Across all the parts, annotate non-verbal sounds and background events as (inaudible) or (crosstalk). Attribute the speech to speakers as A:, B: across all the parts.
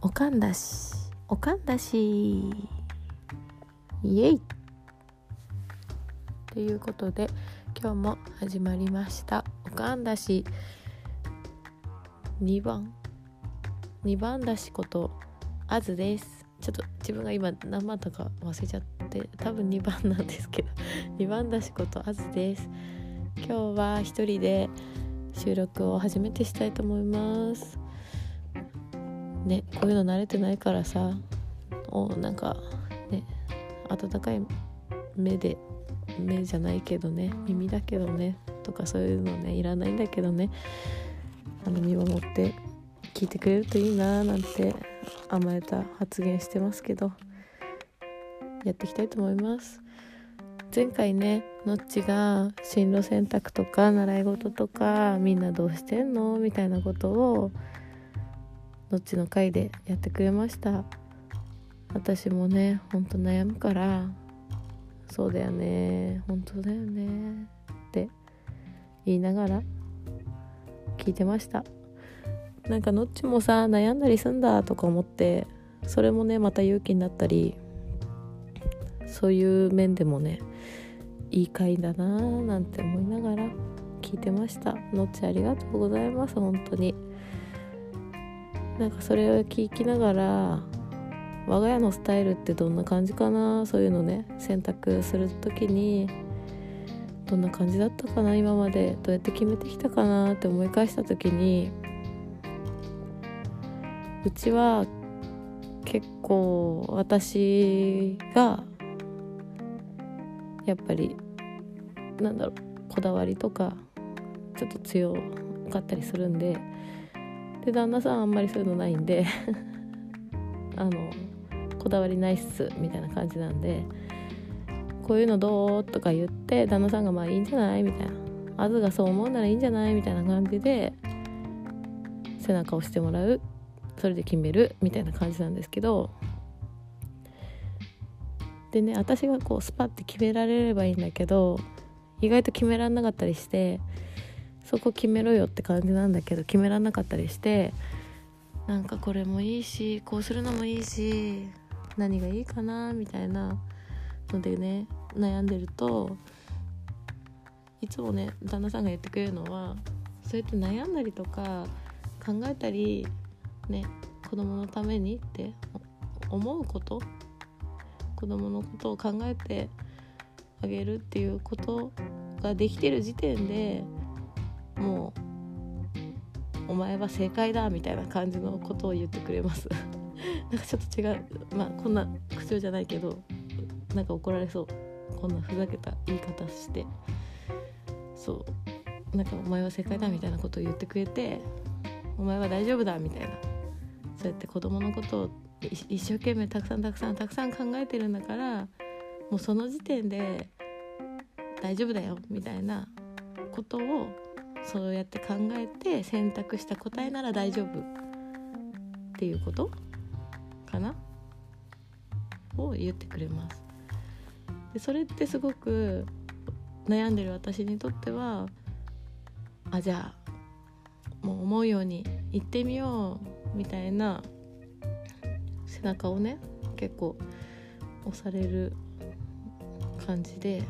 A: おかんだし。おかんだしイエイ。ということで今日も始まりました。おかんだし。2番。2番だしことあずです。ちょっと自分が今何番だか忘れちゃって多分2番なんですけど (laughs) 2番だしことあずです。今日は一人で収録を初めてしたいと思います。ねこういうの慣れてないからさおなんかね温かい目で目じゃないけどね耳だけどねとかそういうのねいらないんだけどねあの見守って聞いてくれるといいなーなんて甘えた発言してますけどやっていきたいと思います。前回ねのっちが進路選択とか習い事とかみんなどうしてんの？みたいなことをのっちの回でやってくれました？私もねほんと悩むからそうだよね本当だよねって言いながら聞いてました。なんかのっちもさ悩んだりすんだとか思ってそれもねまた勇気になったりそういう面でもねいい回だなーなんて思いながら聞いてました。のっちありがとうございます本当に。なんかそれを聞きながら我が家のスタイルってどんな感じかなそういうのね選択する時にどんな感じだったかな今までどうやって決めてきたかなって思い返した時にうちは結構私がやっぱりなんだろうこだわりとかちょっと強かったりするんでで旦那さんあんまりそういうのないんで (laughs) あのこだわりないっすみたいな感じなんでこういうのどうとか言って旦那さんがまあいいんじゃないみたいなあずがそう思うならいいんじゃないみたいな感じで背中を押してもらうそれで決めるみたいな感じなんですけどでね私がこうスパッて決められればいいんだけど意外と決めらんなかったりしてそこ決めろよって感じなんだけど決めらんなかったりしてなんかこれもいいしこうするのもいいし何がいいかなみたいなのでね悩んでるといつもね旦那さんが言ってくれるのはそうやって悩んだりとか考えたりね子供のためにって思うこと子供のことを考えてあげるっていうことができてる時点でもうお前は正解だみたいな感じのことを言ってくれます。(laughs) なんかちょっと違うまあこんな口調じゃないけどなんか怒られそう。こんなふざけた言い方して。そう。なんかお前は正解だみたいなことを言ってくれてお前は大丈夫だみたいな。そうやって子供のことを一生懸命たくさんたくさんたくさん考えてるんだからもうその時点で大丈夫だよみたいなことをそうやって考えて選択した答えなら大丈夫っていうことかな？を言ってくれます。でそれってすごく悩んでる私にとってはあじゃあもう思うように行ってみようみたいな背中をね結構押される感じで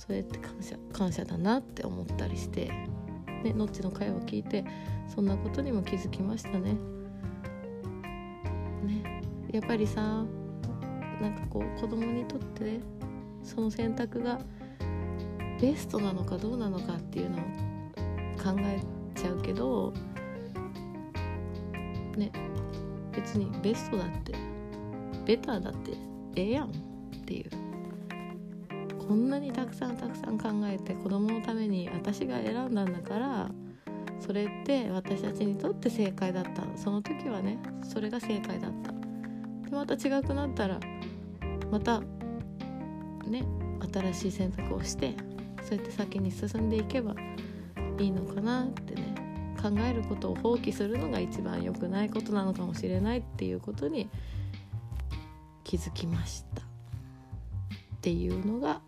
A: そうやって感謝感謝だなって思ったりしてねのっちの会を聞いてそんなことにも気づきましたね。ねやっぱりさなんかこう子供にとってねその選択がベストなのかどうなのかっていうのを考えちゃうけどね別にベストだってベターだってええやんっていうこんなにたくさんたくさん考えて子供のために私が選んだんだからそれって私たちにとって正解だった。その時はねそれが正解だった。でまた違くなったらまたね新しい選択をしてそうやって先に進んでいけばいいのかなってね考えることを放棄するのが一番良くないことなのかもしれないっていうことに気づきました。っていうのが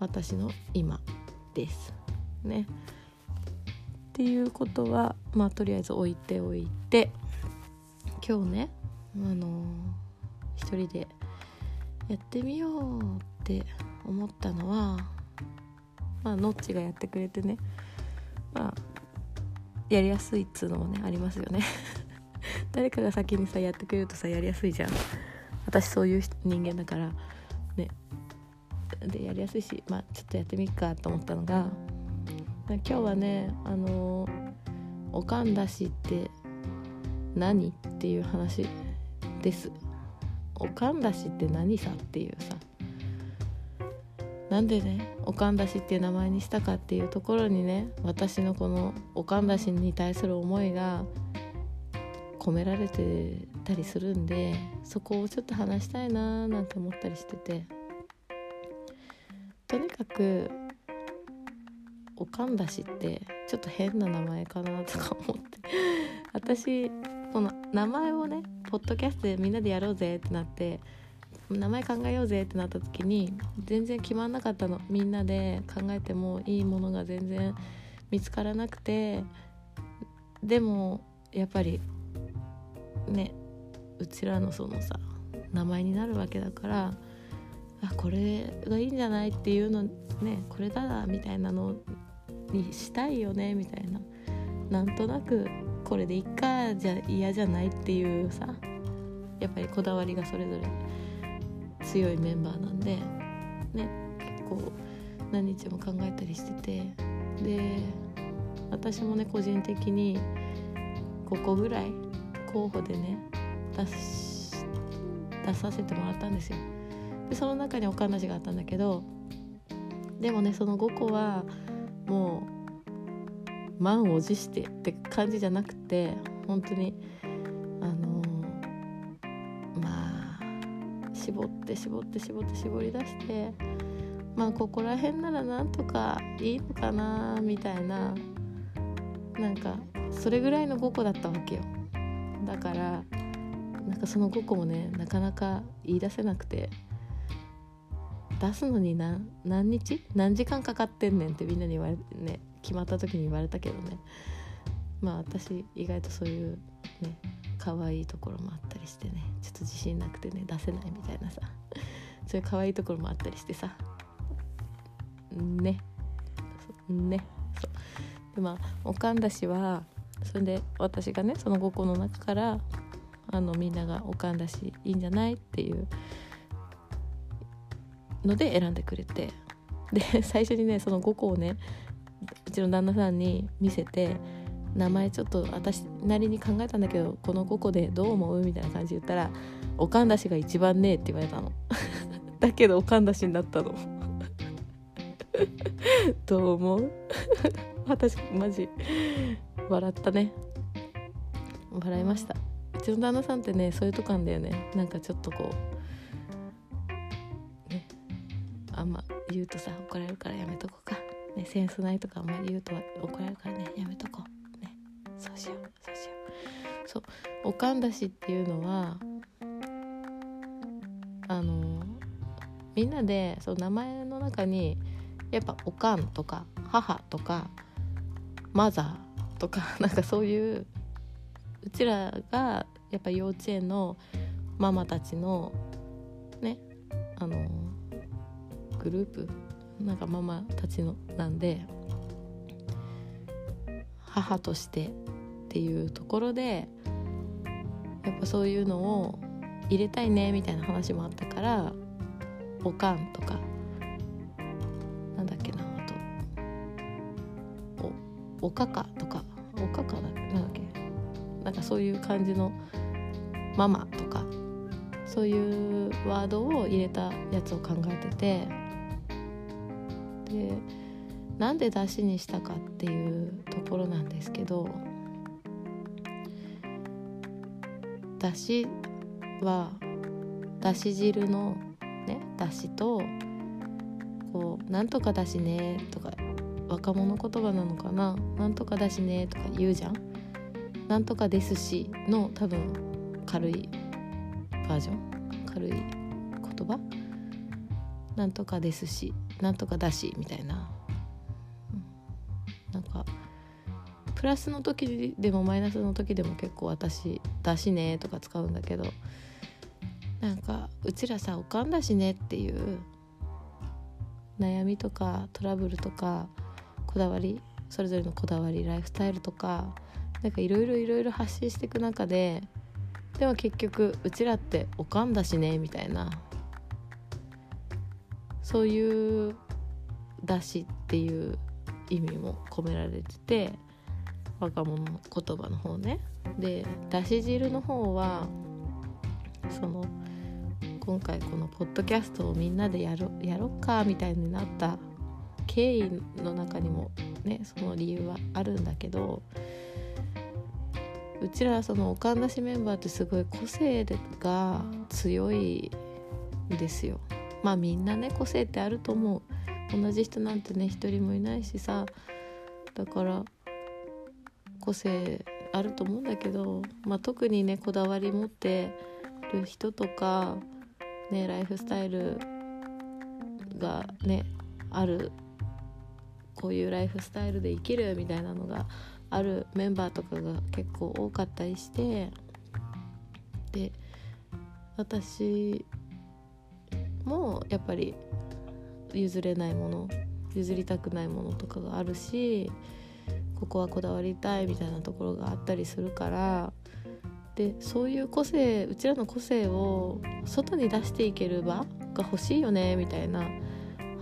A: 私の今です。ね。っていうことはまあとりあえず置いておいて今日ねあの一人でやってみようって思ったのはまあノッチがやってくれてねまあやりやすいっつうのもねありますよね。(laughs) 誰かが先にさやってくれるとさやりやすいじゃん。私そういう人間だからね。でやりやすいしまあちょっとやってみっかと思ったのが今日はねあのおかんだしって何っていう話です。おかんだしって何さっていうさ。なんでねおかんだしっていう名前にしたかっていうところにね私のこのおかんだしに対する思いが込められてたりするんでそこをちょっと話したいなーなんて思ったりしてて。とにかくおかんだしってちょっと変な名前かなとか思って。(laughs) 私この名前をねポッドキャストでみんなでやろうぜってなって名前考えようぜってなった時に全然決まんなかったの。みんなで考えてもいいものが全然見つからなくて。でもやっぱりねうちらのそのさ名前になるわけだからあこれがいいんじゃないっていうのねこれだみたいなのにしたいよねみたいな。なんとなくこれでいっかじゃ嫌じゃないっていうさやっぱりこだわりがそれぞれ強いメンバーなんでね結構何日も考えたりしてて。で私もね個人的に5個ぐらい候補でね出し出させてもらったんですよ。でその中におかんなしがあったんだけどでもねその5個はもう満を持してって感じじゃなくて本当にあのー、まあ絞って絞って絞って絞り出してまあここら辺ならなんとかいいのかなみたいななんかそれぐらいの5個だったわけよ。だからなんかその5個もねなかなか言い出せなくて。出すのに何何日？何時間かかってんねんってみんなに言われてね決まった時に言われたけどね。まあ私意外とそういうね可愛いところもあったりしてねちょっと自信なくてね出せないみたいなさ。そういう可愛いところもあったりしてさ。ね。ね。そう。でまあおかんだしはそれで私がねその5個の中からあのみんながおかんだしいいんじゃない？っていうので選んでくれてで (laughs) 最初にねその5個をねうちの旦那さんに見せて名前ちょっと私なりに考えたんだけどこの5個でどう思うみたいな感じで言ったら「おかんだしが一番ねえ」って言われたの。(laughs) だけどおかんだしになったの。(laughs) どう思う？私マジ笑ったね。笑いました。うちの旦那さんってねそういうとこあんだよね。なんかちょっとこうあんま言うとさ怒られるからやめとこうか、ね、センスないとかあんまり言うと怒られるからね。やめとこう。ね。そうしよう。そうしよう。そう。おかんだしっていうのはあのみんなでその名前の中にやっぱおかんとか母とかマザーとか (laughs) なんかそういううちらがやっぱ幼稚園のママたちのねあのグループなんかママたちのなんで母としてっていうところでやっぱそういうのを入れたいねみたいな話もあったからおかんとかなんだっけなあとおおかかとかおかかだなんだっけ？なんかそういう感じのママとかそういうワードを入れたやつを考えててでなんで出汁にしたかっていうところなんですけど出汁はだし汁のねだしとこう「なんとかだしね」とか若者言葉なのかな「なんとかだしね」とか言うじゃん？なんとかですしの多分軽いバージョン？軽いなんとかですしなんとかだしみたいな、うん、なんかプラスの時でもマイナスの時でも結構私「だしね」とか使うんだけどなんかうちらさおかんだしねっていう悩みとかトラブルとかこだわりそれぞれのこだわりライフスタイルとかなんかいろいろいろいろ発信していく中ででも結局うちらっておかんだしねみたいな。そういうだしっていう意味も込められてて若者言葉の方ねでだし汁の方はその今回このポッドキャストをみんなでやろやろっかみたいになった経緯の中にもねその理由はあるんだけどうちらそのおかんなしメンバーってすごい個性が強いですよ。まあみんなね個性ってあると思う。同じ人なんてね一人もいないしさ。だから個性あると思うんだけど、まあ、特にねこだわり持ってる人とか、ね、ライフスタイルがねある。こういうライフスタイルで生きるみたいなのがあるメンバーとかが結構多かったりして。で私もやっぱり譲れないもの譲りたくないものとかがあるしここはこだわりたいみたいなところがあったりするからでそういう個性うちらの個性を外に出していける場が欲しいよねみたいな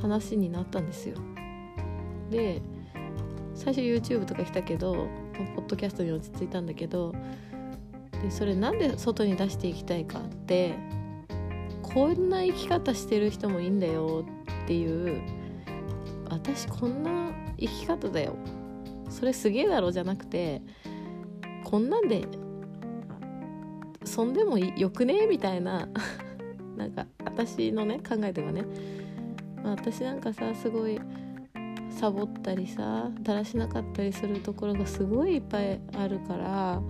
A: 話になったんですよ。で最初 YouTube とか来たけどポッドキャストに落ち着いたんだけどでそれなんで外に出していきたいかってこんな生き方してる人もいいんだよっていう私こんな生き方だよ。それすげえだろじゃなくてこんなんでそんでもよくねえみたいな (laughs) なんか私のね考えではね、まあ、私なんかさすごいサボったりさだらしなかったりするところがすごいいっぱいあるから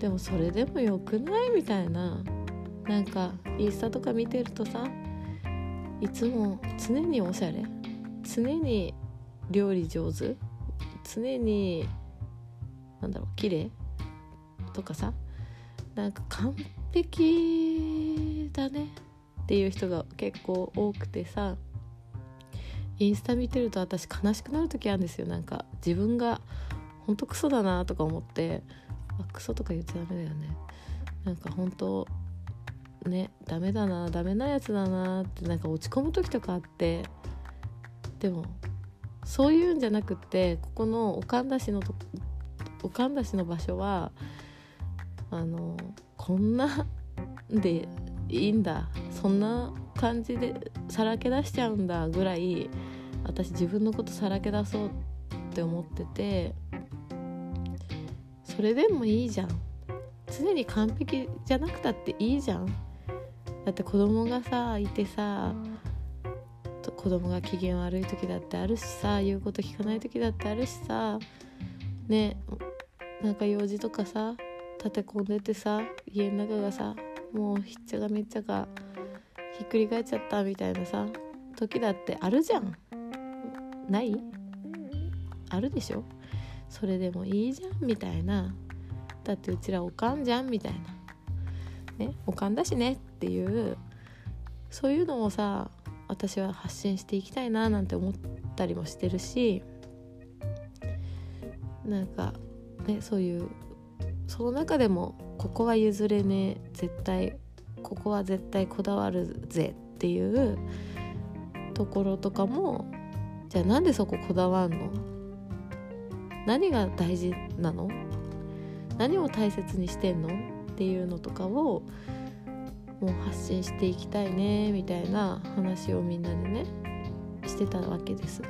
A: でもそれでもよくないみたいな。なんかインスタとか見てるとさいつも常におしゃれ。常に料理上手。常になんだろう綺麗。とかさ。なんか完璧だね。っていう人が結構多くてさ。インスタ見てると私悲しくなる時あるんですよ。なんか自分がほんとクソだなとか思って。あクソとか言っちゃダメだよね。なんか本当ねダメだなダメなやつだなってなんか落ち込む時とかあって。でもそういうんじゃなくってここのおんだしのとんだしの場所はあのこんなでいいんだ。そんな感じでさらけ出しちゃうんだぐらい私自分のことさらけ出そうって思ってて。それでもいいじゃん。常に完璧じゃなくたっていいじゃん。だって子供がさいてさ子供が機嫌悪い時だってあるしさ言うこと聞かない時だってあるしさねなんか用事とかさ立て込んでてさ家の中がさもうひっちゃがめっちゃがひっくり返っちゃったみたいなさ時だってあるじゃん。ない？あるでしょ？それでもいいじゃんみたいな。だってうちらおかんじゃんみたいなねおかんだしねっていうそういうのをさ私は発信していきたいななんて思ったりもしてるしなんかねそういうその中でもここは譲れねえ絶対ここは絶対こだわるぜっていうところとかもじゃあなんでそここだわんの？何が大事なの？何を大切にしてんの？っていうのとかをもう発信していきたいねみたいな話をみんなでねしてたわけです。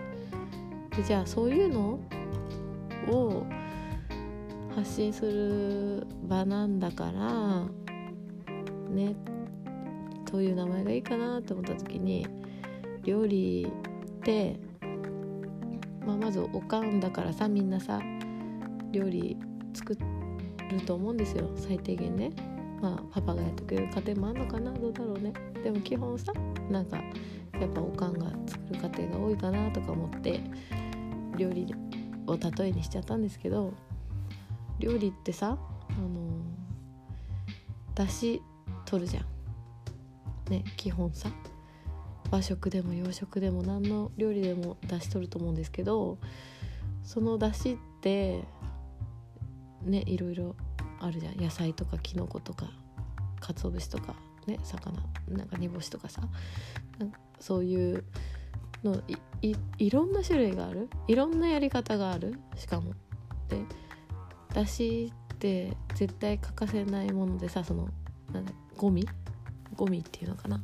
A: でじゃあそういうのを発信する場なんだからねどういう名前がいいかなって思った時に料理って、まあ、まずおかんだからさみんなさ料理作ると思うんですよ。最低限ね。まあパパがやってくれる家庭もあんのかな？どうだろうね。でも基本さなんかやっぱおかんが作る家庭が多いかなとか思って料理を例えにしちゃったんですけど料理ってさあのだし取るじゃん。ね基本さ。和食でも洋食でも何の料理でもだし取ると思うんですけどそのだしってねいろいろあるじゃん。野菜とかきのことか鰹節とかね魚なんか煮干しとかさ。そういうのいいろんな種類がある。いろんなやり方がある。しかも。でだしって絶対欠かせないものでさそのなんだゴミ？ゴミっていうのかな。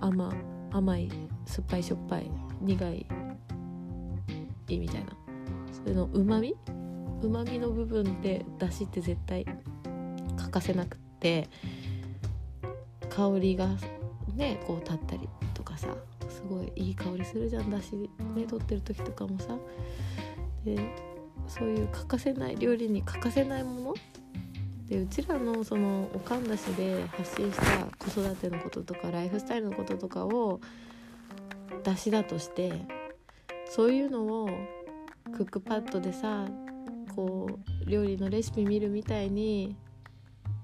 A: 甘甘い酸っぱいしょっぱい苦いみたいな。それのうまみうまみの部分でだしって絶対欠かせなくって香りがねこう立ったりとかさすごいいい香りするじゃん。だしね取ってる時とかもさ。でそういう欠かせない料理に欠かせないものでうちらのそのおかんだしで発信した子育てのこととかライフスタイルのこととかを出しだとしてそういうのをクックパッドでさこう料理のレシピ見るみたいに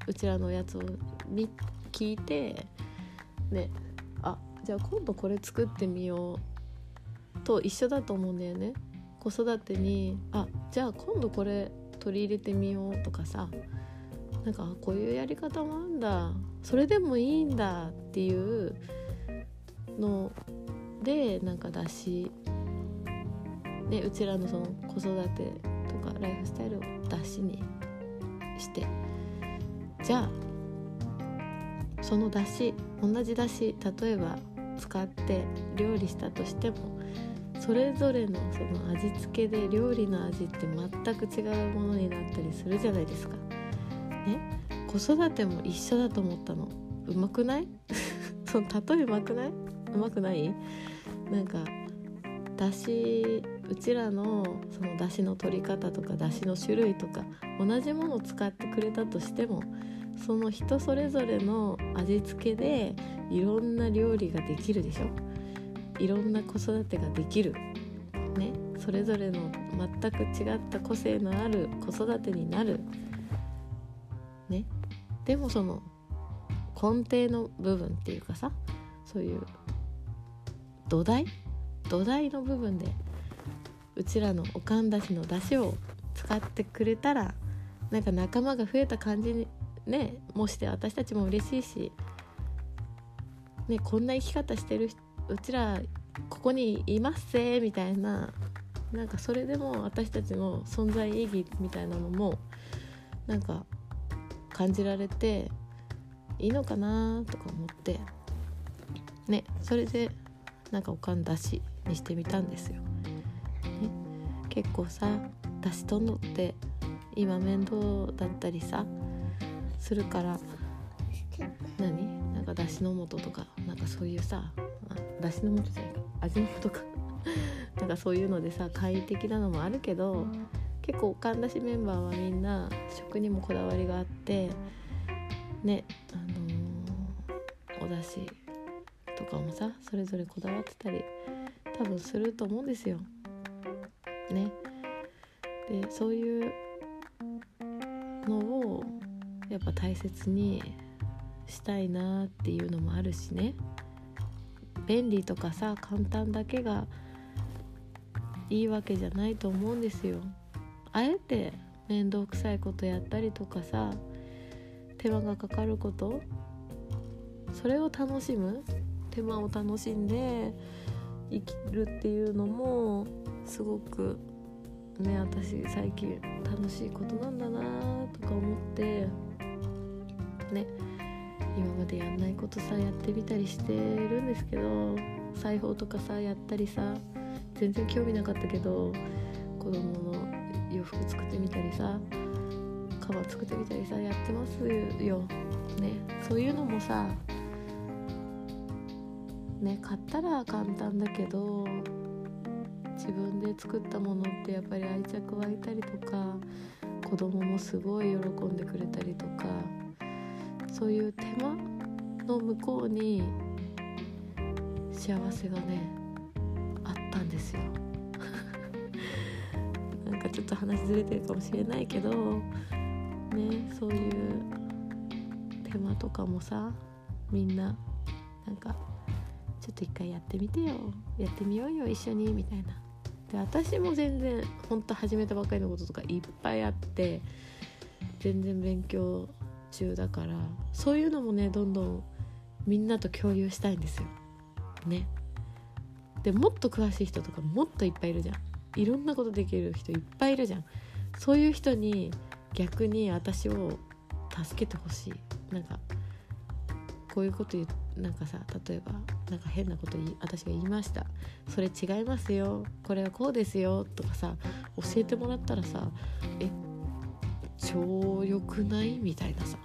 A: うちらのやつを聞いてねあじゃあ今度これ作ってみようと一緒だと思うんだよね。子育てにあじゃあ今度これ取り入れてみようとかさなんかこういうやり方もあんだそれでもいいんだっていうのでなんかだし、ね、うちらのその子育てライフスタイルをだしにしてじゃあそのだし同じだし例えば使って料理したとしてもそれぞれのその味付けで料理の味って全く違うものになったりするじゃないですか。ね？子育ても一緒だと思ったの。うまくない？(laughs) その例えうまくない？うまくない？なんかだしうちらのそのだしの取り方とかだしの種類とか同じものを使ってくれたとしてもその人それぞれの味付けでいろんな料理ができるでしょ。いろんな子育てができる。ねそれぞれの全く違った個性のある子育てになる。ね。でもその根底の部分っていうかさそういう土台？土台の部分でうちらのおかんだしの出汁を使ってくれたらなんか仲間が増えた感じにねもして私たちも嬉しいし、ね、こんな生き方してるうちらここにいますぜみたいななんかそれでも私たちの存在意義みたいなのもなんか感じられていいのかなとか思ってねそれでなんかおかんだしにしてみたんですよ。結構さだしとんのって今面倒だったりさするから。何？なんかだしの素とかなんかそういうさだしの素じゃないか。味の素か。(laughs) なんかそういうのでさ快適なのもあるけど結構かんだしメンバーはみんな食にもこだわりがあってねあのー、お出汁とかもさそれぞれこだわってたり多分すると思うんですよ。ね。でそういうのをやっぱ大切にしたいなっていうのもあるしね便利とかさ簡単だけがいいわけじゃないと思うんですよ。あえて面倒くさいことやったりとかさ手間がかかることそれを楽しむ手間を楽しんで生きるっていうのもすごくね私最近楽しいことなんだなとか思ってね今までやんないことさやってみたりしてるんですけど裁縫とかさやったりさ全然興味なかったけど子供の洋服作ってみたりさカバン作ってみたりさやってますよ。ねそういうのもさね買ったら簡単だけど自分で作ったものってやっぱり愛着湧いたりとか子供もすごい喜んでくれたりとかそういう手間の向こうに幸せがねあったんですよ。(laughs) なんかちょっと話ずれてるかもしれないけどねそういう手間とかもさみんななんかちょっと一回やってみてよやってみようよ一緒にみたいな。で私も全然ほんと始めたばっかりのこととかいっぱいあって全然勉強中だからそういうのもねどんどんみんなと共有したいんですよ。ね。でもっと詳しい人とかもっといっぱいいるじゃん。いろんなことできる人いっぱいいるじゃん。そういう人に逆に私を助けてほしい。なんかこういうこと言なんかさ例えばなんか変なこと私が言いました。それ違いますよ。これはこうですよ。とかさ教えてもらったらさえ超良くない？みたいなさ。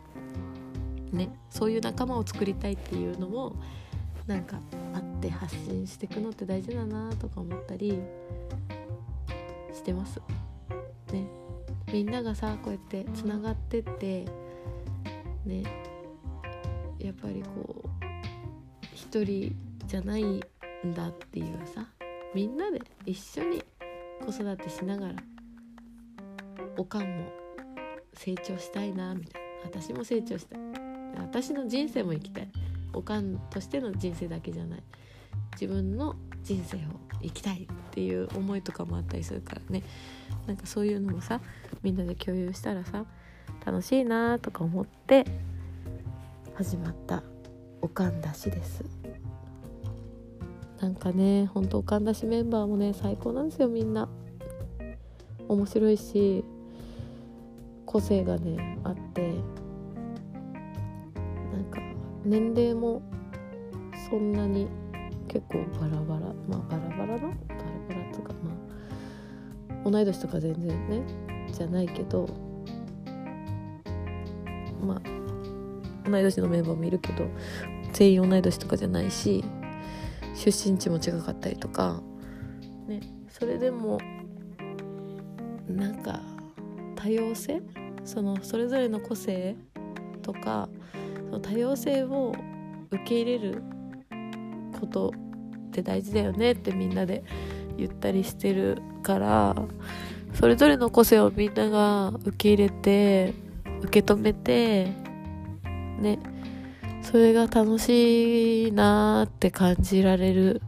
A: ねそういう仲間を作りたいっていうのもなんかあって発信していくのって大事だなとか思ったりしてます。ね。みんながさこうやってつながってってね。やっぱりこう一人じゃないんだっていうさみんなで一緒に子育てしながらおかんも成長したいなみたいな私も成長したい。私の人生も生きたい。おかんとしての人生だけじゃない。自分の人生を生きたいっていう思いとかもあったりするからね。なんかそういうのもさみんなで共有したらさ楽しいなとか思って始まったおかんだしです。なんかねほんとおかんだしメンバーもね最高なんですよみんな。面白いし個性がねあって。なんか年齢もそんなに結構バラバラまあバラバラな？バラバラっていうかまあ同い年とか全然ねじゃないけどまあ同い年のメンバーもいるけど全員同い年とかじゃないし出身地も違かったりとかねそれでもなんか多様性？そのそれぞれの個性とかその多様性を受け入れることって大事だよねってみんなで言ったりしてるからそれぞれの個性をみんなが受け入れて受け止めてね。それが楽しいなーって感じられる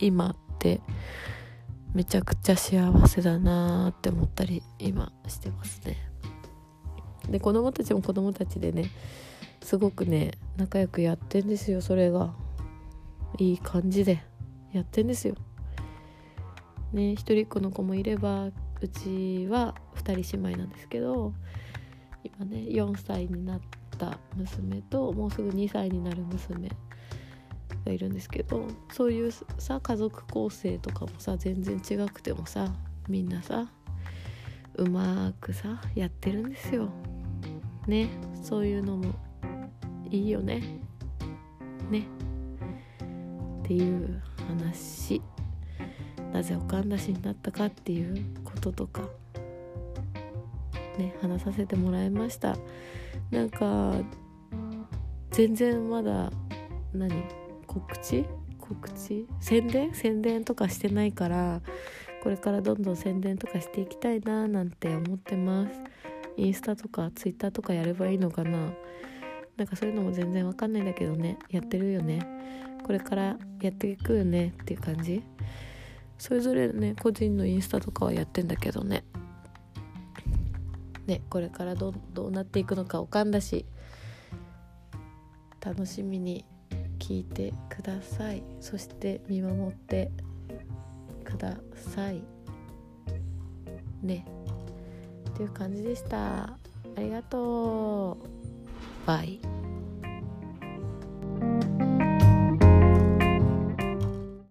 A: 今ってめちゃくちゃ幸せだなーって思ったり今してますね。で子供たちも子供たちでねすごくね仲良くやってんですよそれが。いい感じでやってんですよ。ね一人っ子の子もいればうちは2人姉妹なんですけど今ね4歳になってた娘ともうすぐ2歳になる娘がいるんですけどそういうさ家族構成とかもさ全然違くてもさみんなさうまくさやってるんですよ。ね。そういうのもいいよね。ね。っていう話。なぜおかんだしになったかっていうこととか。ね話させてもらいました。なんか全然まだ何告知？告知？宣伝？宣伝とかしてないからこれからどんどん宣伝とかしていきたいななんて思ってます。インスタとかツイッターとかやればいいのかな。なんかそういうのも全然わかんないんだけどね。やってるよね。これからやっていくよねっていう感じ。それぞれね個人のインスタとかはやってんだけどね。ねこれからどどうなっていくのかおかんだし楽しみに聞いてください。そして見守ってください。ね。っていう感じでした。ありがとう。バイ。